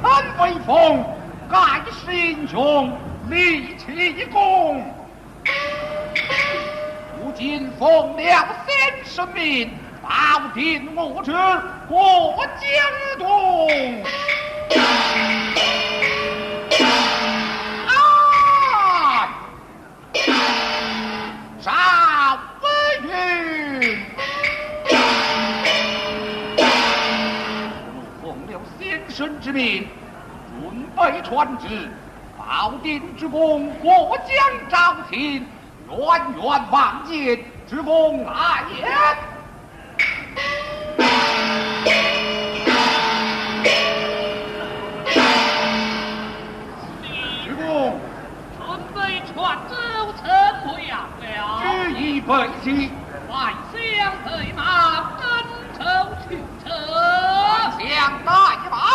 臣威风盖世英雄立奇功。如今奉了先生命保定我去过江东之命，准备传旨，保定之功，过江招亲，远远万金之功来也。北齐万乡对马，登城去城，万乡大马。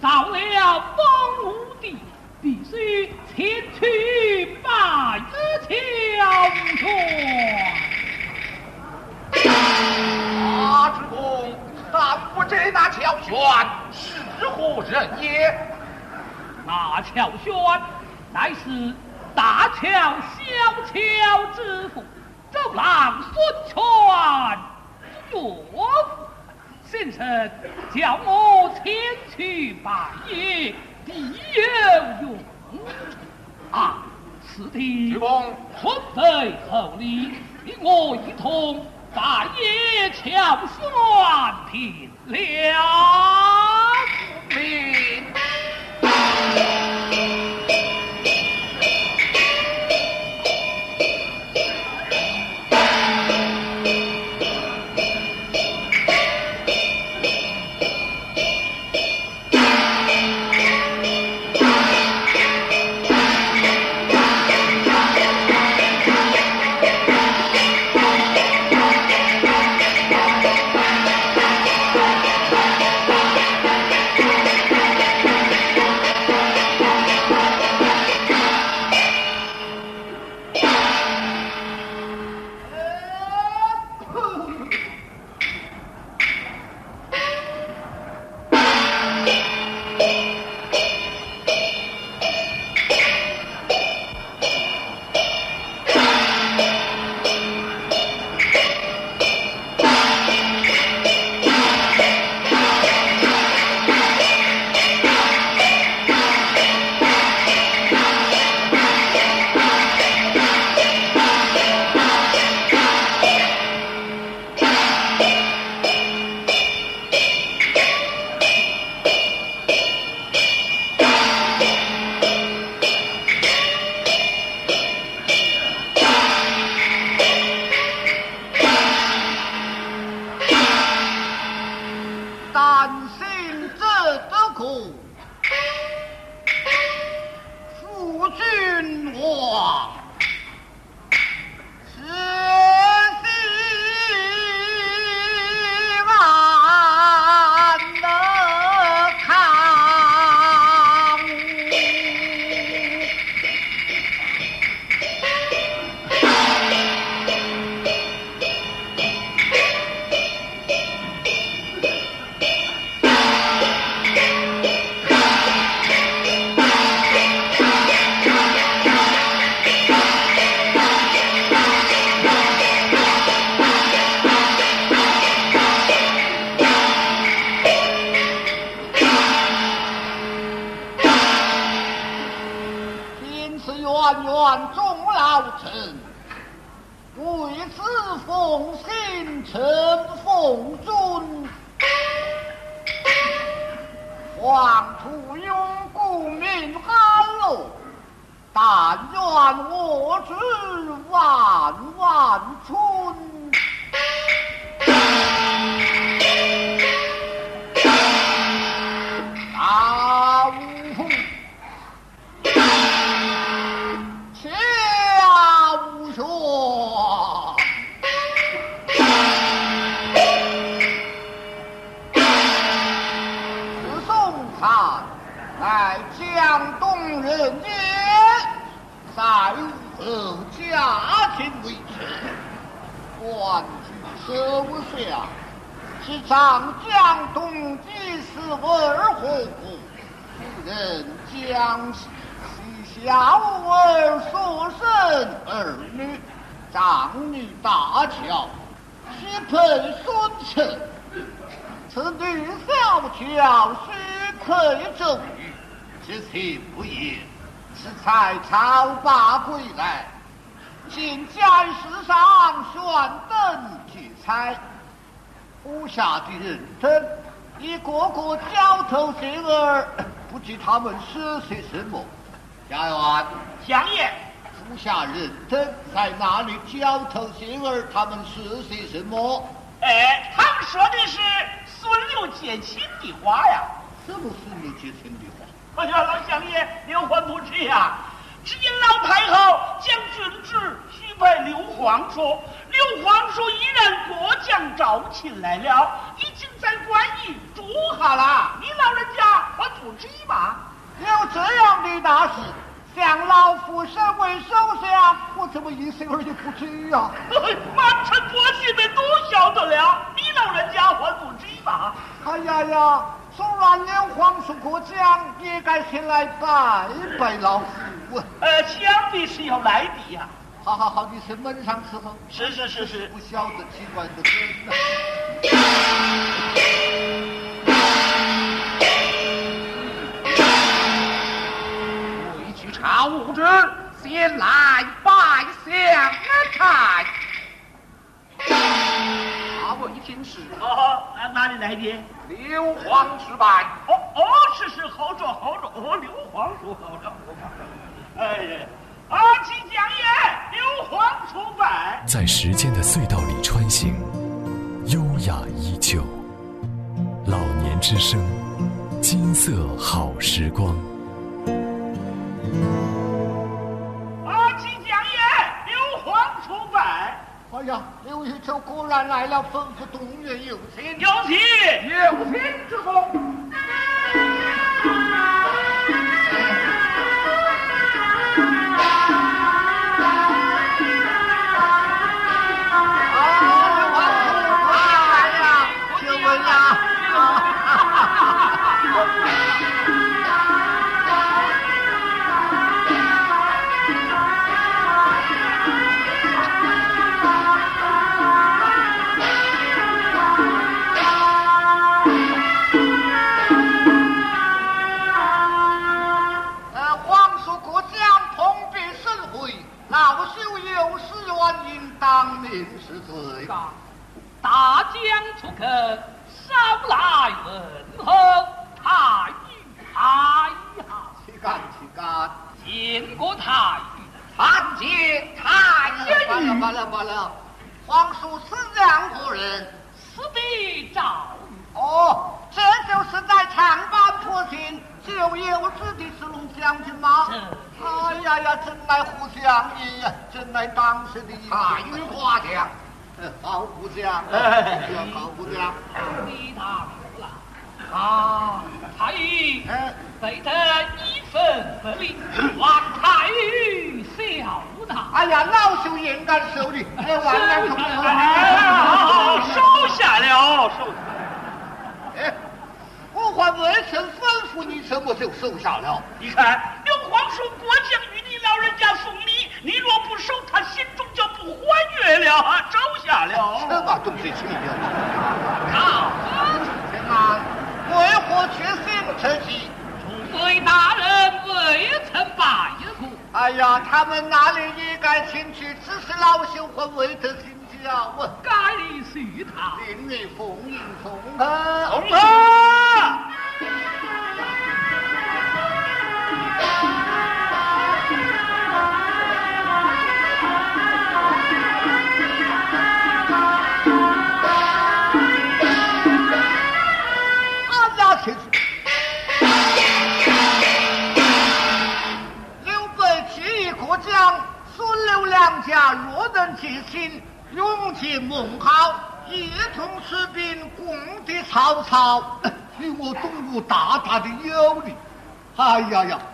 造了荒芜地，必须前去拜一桥兄。大主公，但不知那乔轩是何人也？那乔轩乃是大乔小乔之父，周郎孙权岳父。先生叫我前去拜谒，必有用啊！此地春非厚礼，与我一同拜谒乔玄平了。但愿我知万万春。十五岁啊，是长江东济是文何故？人江西小儿所生儿女，长女大乔，西配孙成，此女小乔须配周瑜，其情不也？是才朝罢归来，请见世上选登天。他们是些什么？家园，相爷，属下人真在哪里交头接耳。他们是些什么？哎，他们说的是孙刘结亲的话呀。什么孙刘结亲的话？哎呀，老相爷，刘欢不知呀。只因老太后将郡旨许配刘皇叔，刘皇叔已然过江招亲来了，已经在官驿住下了。你老人家还不知吗？有这样的大事，向老夫身为首相，我怎么一声儿也不知啊？满城百姓们都晓得了。你老老人家还不知吧？哎呀呀，纵然连皇叔过江，也该前来拜拜老夫啊！呃，想必是要来的呀。好好好，你是门上伺候，是是是是，不晓得奇怪的很呐。朝之先来拜相看。阿位天师，哦，哪里来的？刘皇之拜。哦哦，是是，好着好着。哦，刘皇叔好着。哎呀，阿七将爷，刘皇出版。在时间的隧道里穿行，优雅依旧。老年之声，金色好时光。哎呀，刘玉秋果然来了，吩咐东岳有请，有请，有请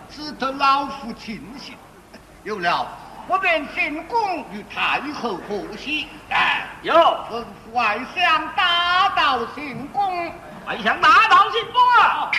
之功。庆幸 有了，我便进宫与太后贺喜。哎，有吩咐外相打道进宫，外相打道进宫啊！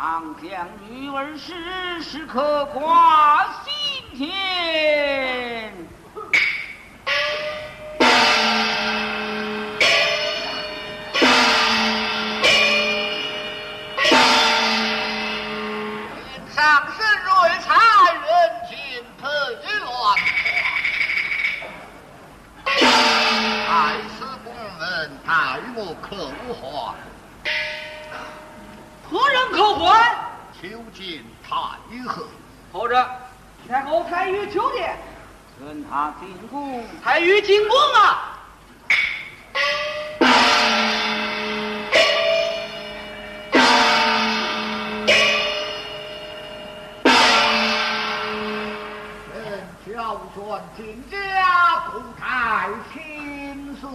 常将女儿时时刻挂心间。上身瑞才，人情配乱，爱此公文，待我可还。何人可还？求见太后。或者天后太尉求见。问他进宫。太尉进宫啊！臣乔转进家，故太亲事。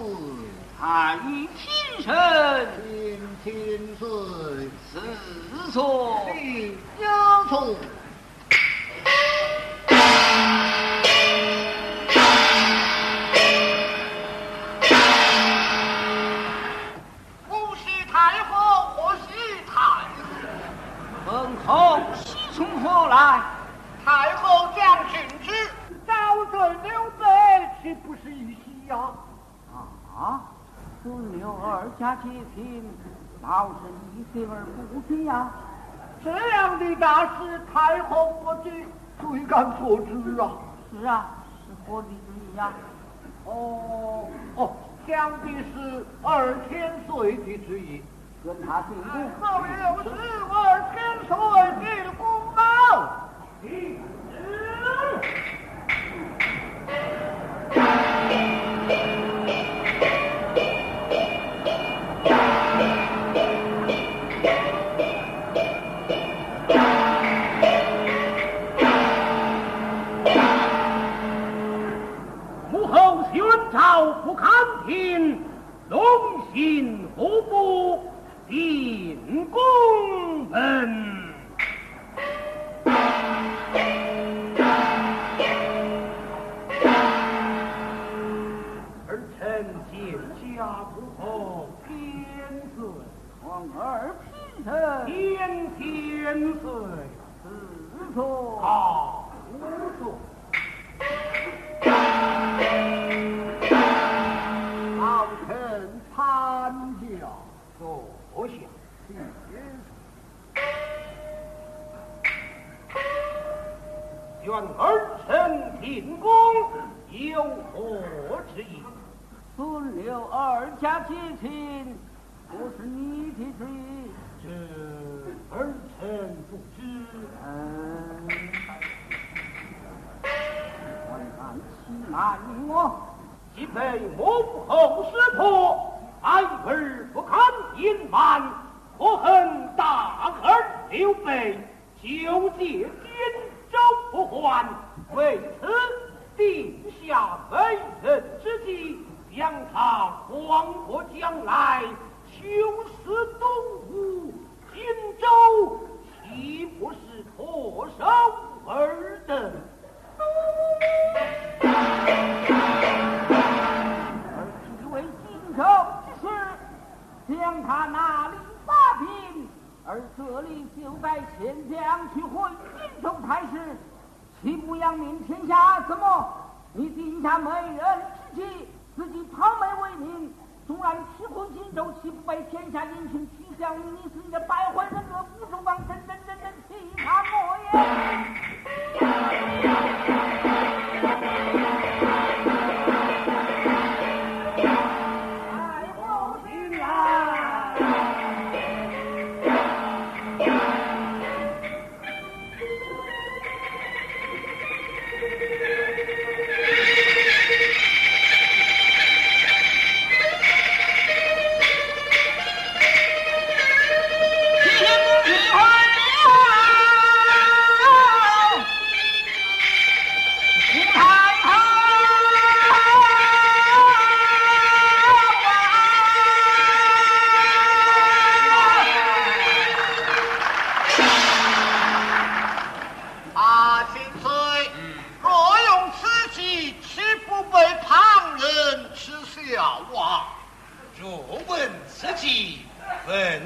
太尉平身。平平岁。四错。你有错。不喜太后，或喜太后。本后喜从何来？太后将军之，招对刘备，岂不是一喜呀？啊！孙刘二家结亲，老身一心而不济呀。这样的大事，太后不知，谁敢做主啊？是啊，是何的之意呀？哦哦，想必是二千岁的之意。跟他进宫。后又是二千岁的功劳。不还，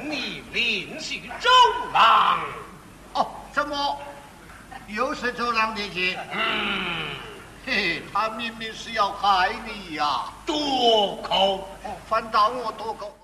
你临行周郎。哦，怎么又是周郎的姐？嗯，嘿嘿，他明明是要害你呀！多口。哦，反倒我多口。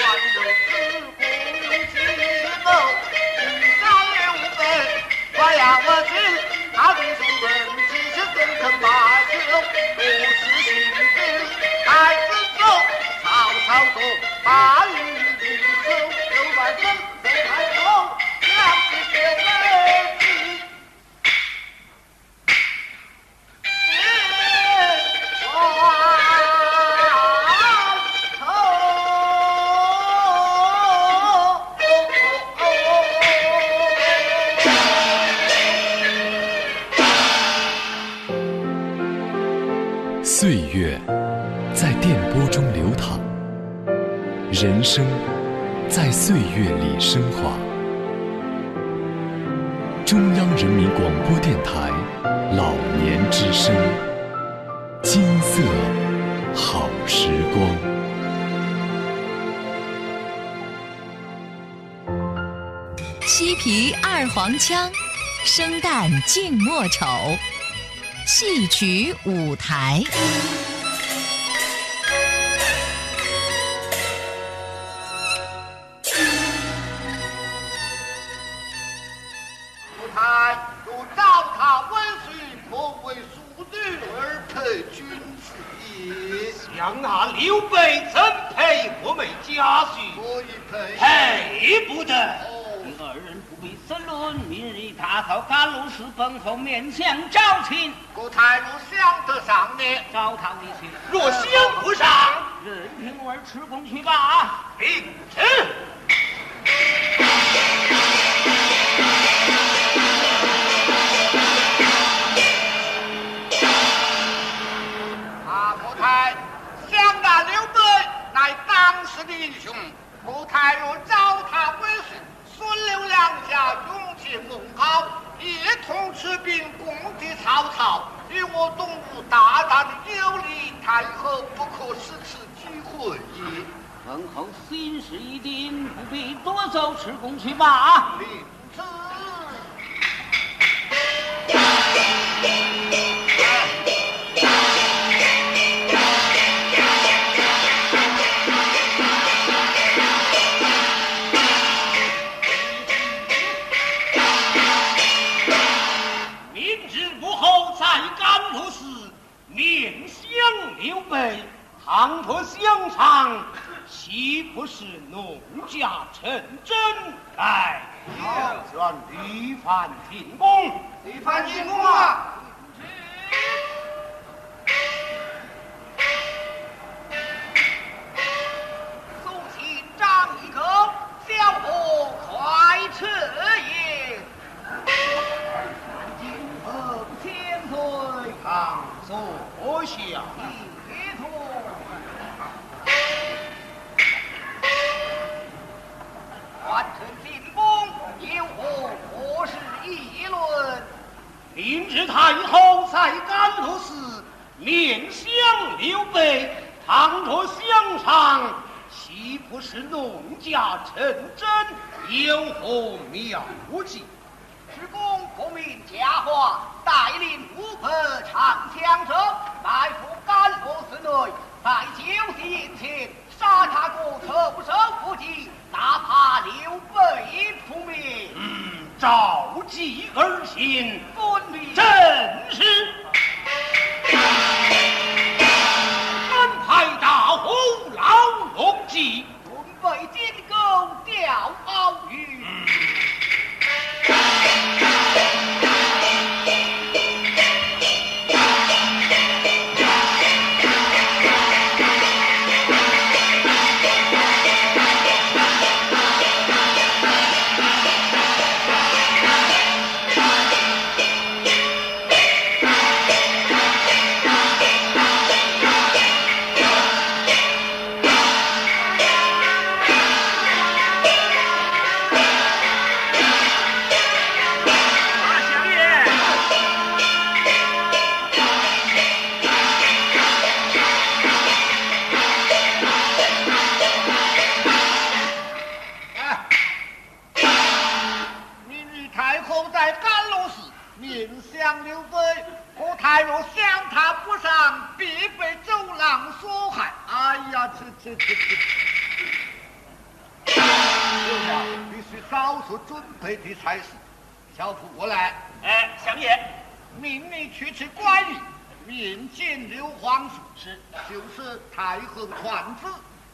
还有更黄腔，生旦净末丑，戏曲舞台。露寺本后面相招亲，夫太如想得上呢？招他一去。若想不上，任凭我儿吃功去吧。并吃。啊，夫太想那刘备乃当时的英雄，夫太若糟蹋归顺，孙刘两家永结盟好，一同出兵攻击曹操，与我东吴大大的有利，太后不可失此机会也。文侯心事已定，不必多走，吃功去吧。领旨。备，倘若相长，岂不是农家成真？来，要选吕范进宫。李范进宫啊！苏秦张一口，小伙快撤也。今后千岁，倘坐下。完成进宫，有何国事议论？明日太后在甘露寺面向刘备，倘若相上，岂不是弄假成真？有何妙计？主公不明假话，带领五百长枪者埋伏甘露寺内，在酒席宴前杀他个措手不及，哪怕刘备扑灭。嗯，召集而行，分明正是。安排大虎老龙骑，准备金钩钓鳌这这这！必须早做准备的才是。小徒过来，哎，相爷，命你去吃关羽，面见刘皇叔，是就是太后传旨，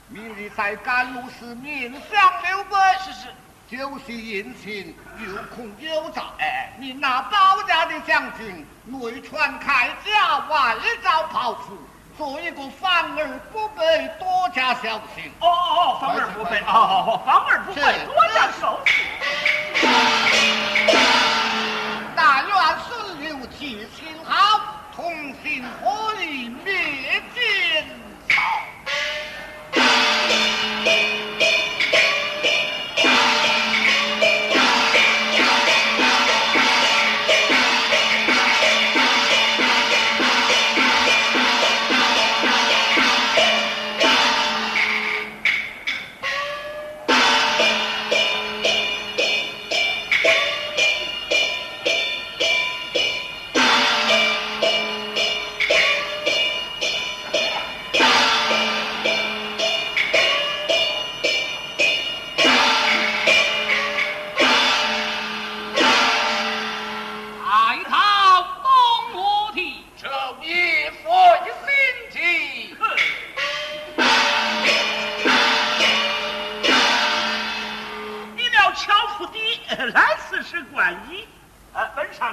明日在甘露寺面向刘备。是是。酒席宴前有空有诈，哎，你那保家的将军内传铠甲，外招炮出，做一个防而不备，多加小心。哦哦哦，防而不备，哦哦哦，防而不备，多加小心但愿孙刘记心好，同心合力灭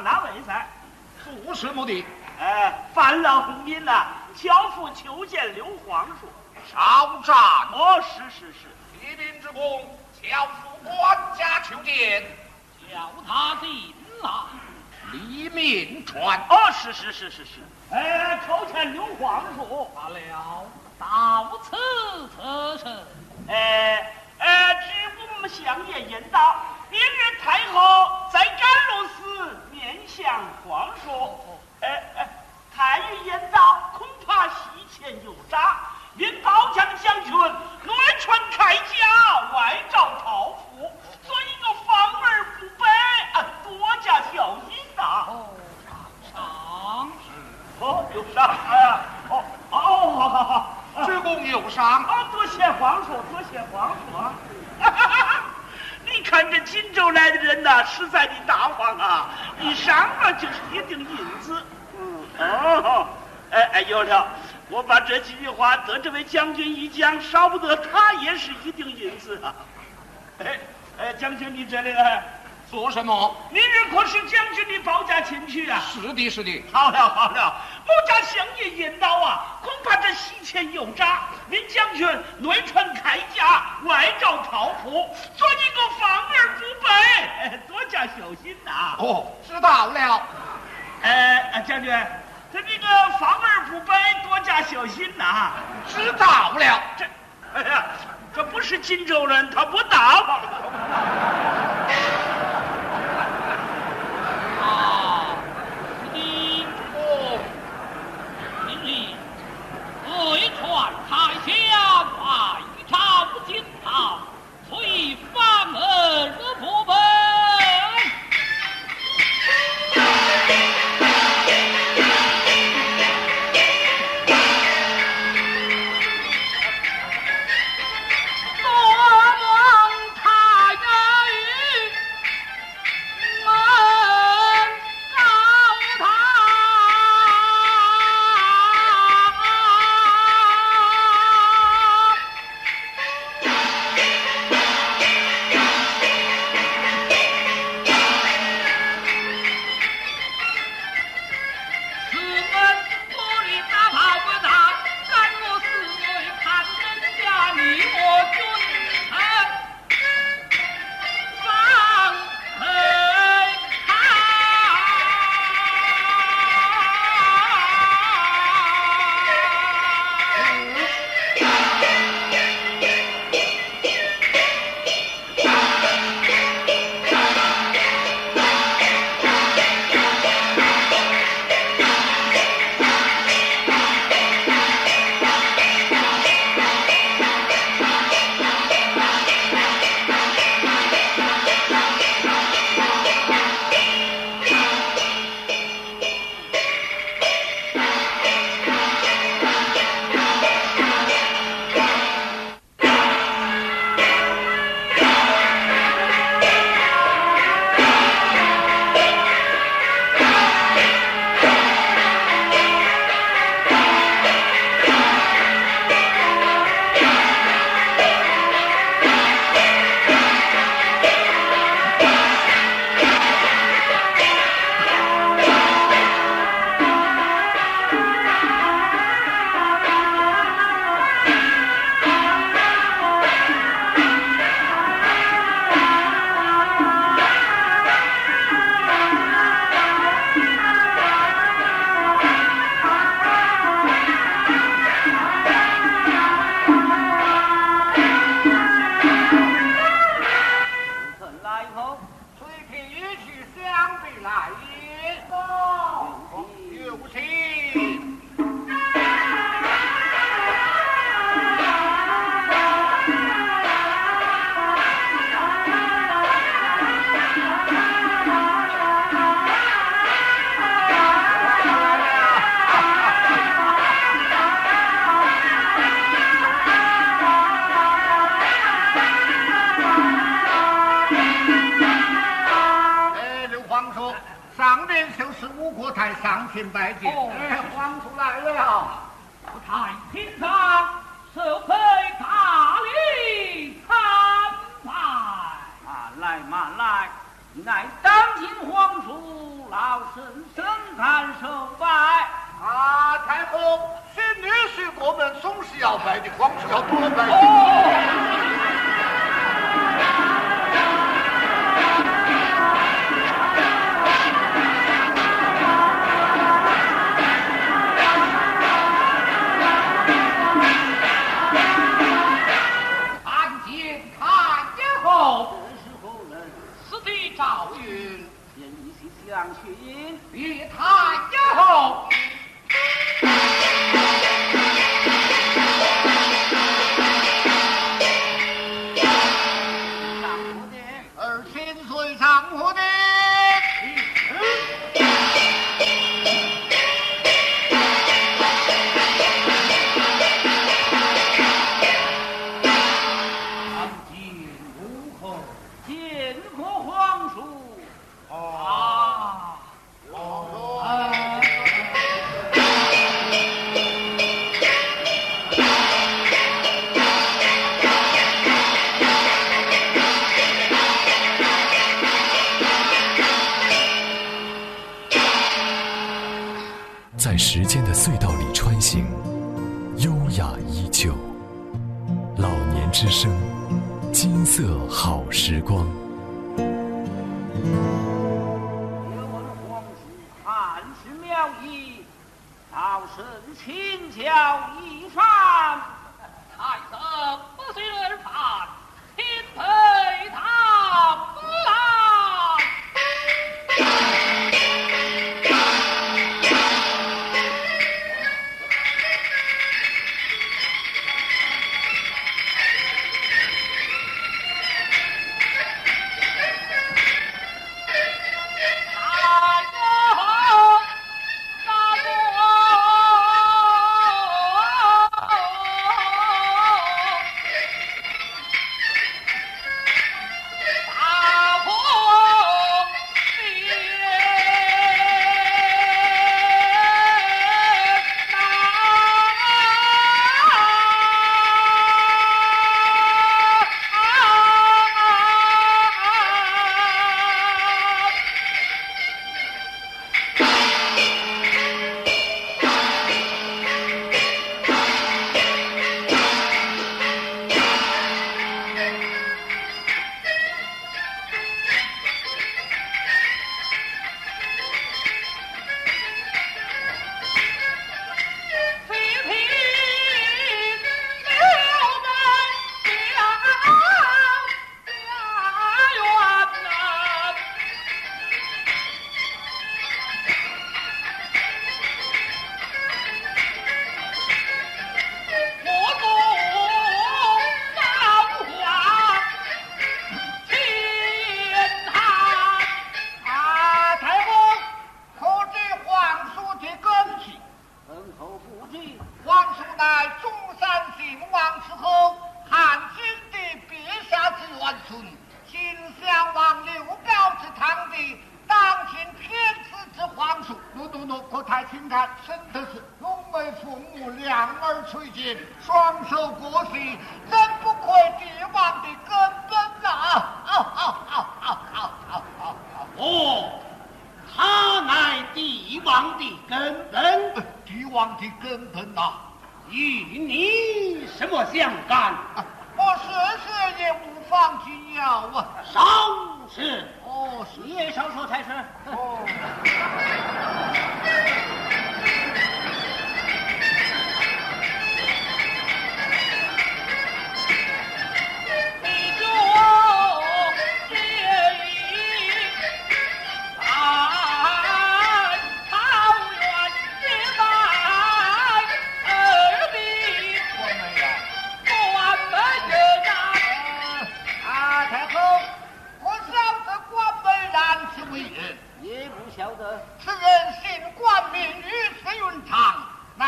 上哪位噻？做什么的？呃，烦了红民呐，樵夫求见刘皇叔。少战。哦，是是是，一兵之功，乔夫官家求见，叫他进来。李明传。哦，是是是是是，哎，叩见刘皇叔。罢了，到此此事。哎哎，知我们相爷言道，明日太后在甘露寺面向皇叔。哎哎，太尉言道，恐怕西前有诈，令高将将军内传铠甲，外召朝服，所以我防而不备，啊，多加小心呐。哦，上哦，有伤啊！哦哦，好好好。鞠躬有伤。啊，多谢皇叔，多谢皇叔啊！你看这荆州来的人呐，实在的大方啊！一上啊就是一锭银子。嗯，哦，哎哎，有了，我把这几句话得这位将军一讲，少不得他也是一锭银子啊！哎哎，将军你这里来，做什么？明日可是将军的保驾前去啊！是的，是的。好了好了，我家相爷言道啊，恐怕这西前有诈，您将军内穿铠甲，外召朝服，做你个防而不备，哎 多加小心呐、哦，知道了。哎，哎将军，这这个防而不备，多加小心呐、知道了。这，哎呀，这不是荆州人，他不到。叔老身深参受拜。啊，太后，新女婿过门总是要拜的，皇叔要多拜。参皇叔乃中山靖王之后，汉景帝陛下之元孙，秦襄王刘表之堂弟，当今天子之皇叔。奴奴奴，可太请看，真的是龙眉凤目，两耳垂肩，双手过膝，真不愧帝王的根本呐！啊啊啊啊啊啊啊！哦，他乃帝王的根本，帝王的根本呐、与你什么相干？啊！我事事也无妨紧要啊！少是哦，是你也少说才是。哦。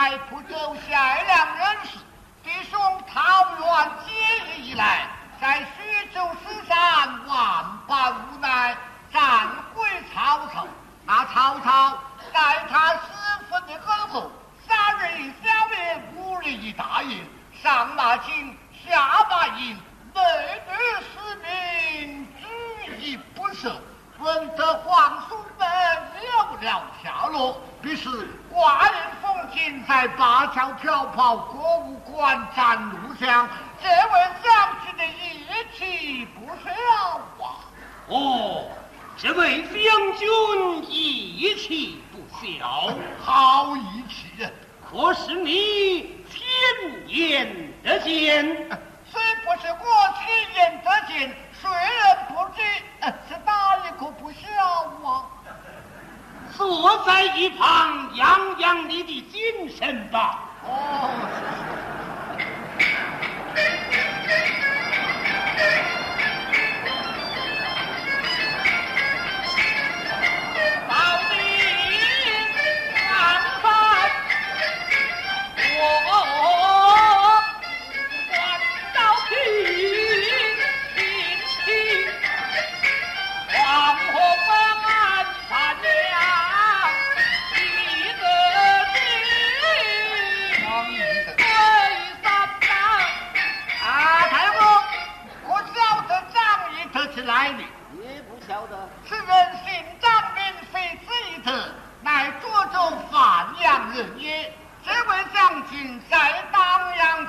在不州贤良人士，弟兄桃园结日以来，在徐州失散万般无奈，战归曹操。那曹操待他十分的厚厚，杀人一小夜，五日一大营，上马金，下马银，每日士兵举一不受。闻得皇叔们有了下落，于是寡人。封金，在灞桥挑跑国务馆站路上，这位将军的义气不小啊！哦，这位将军义气不小，好义气啊。可是你天眼得见？虽不是我亲眼得见，谁人不知？是哪一个不小啊？坐在一旁养养你的精神吧。哦。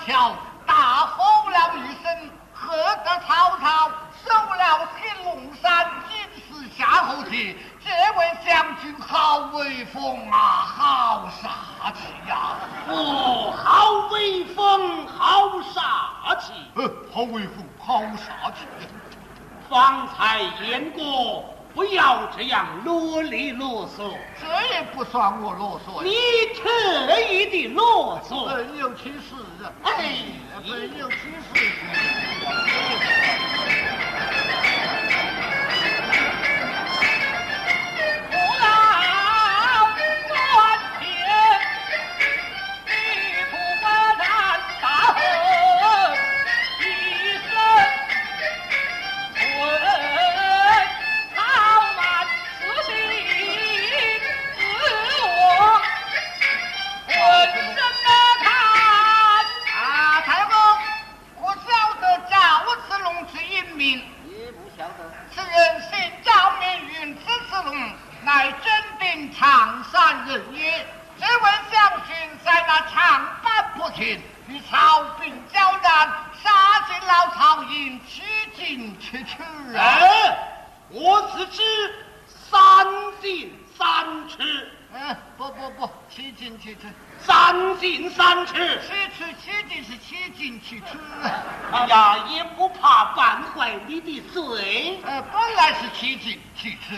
瞧大吼了一声喝得曹操收了青龙山金丝夏侯杰这位将军好威风啊好杀气呀哦好威风好杀气。呃好威风好杀气。方才言过算我啰嗦，你特意的啰嗦，本有其事啊，哎，本有其事。你的嘴。呃本来是七斤七尺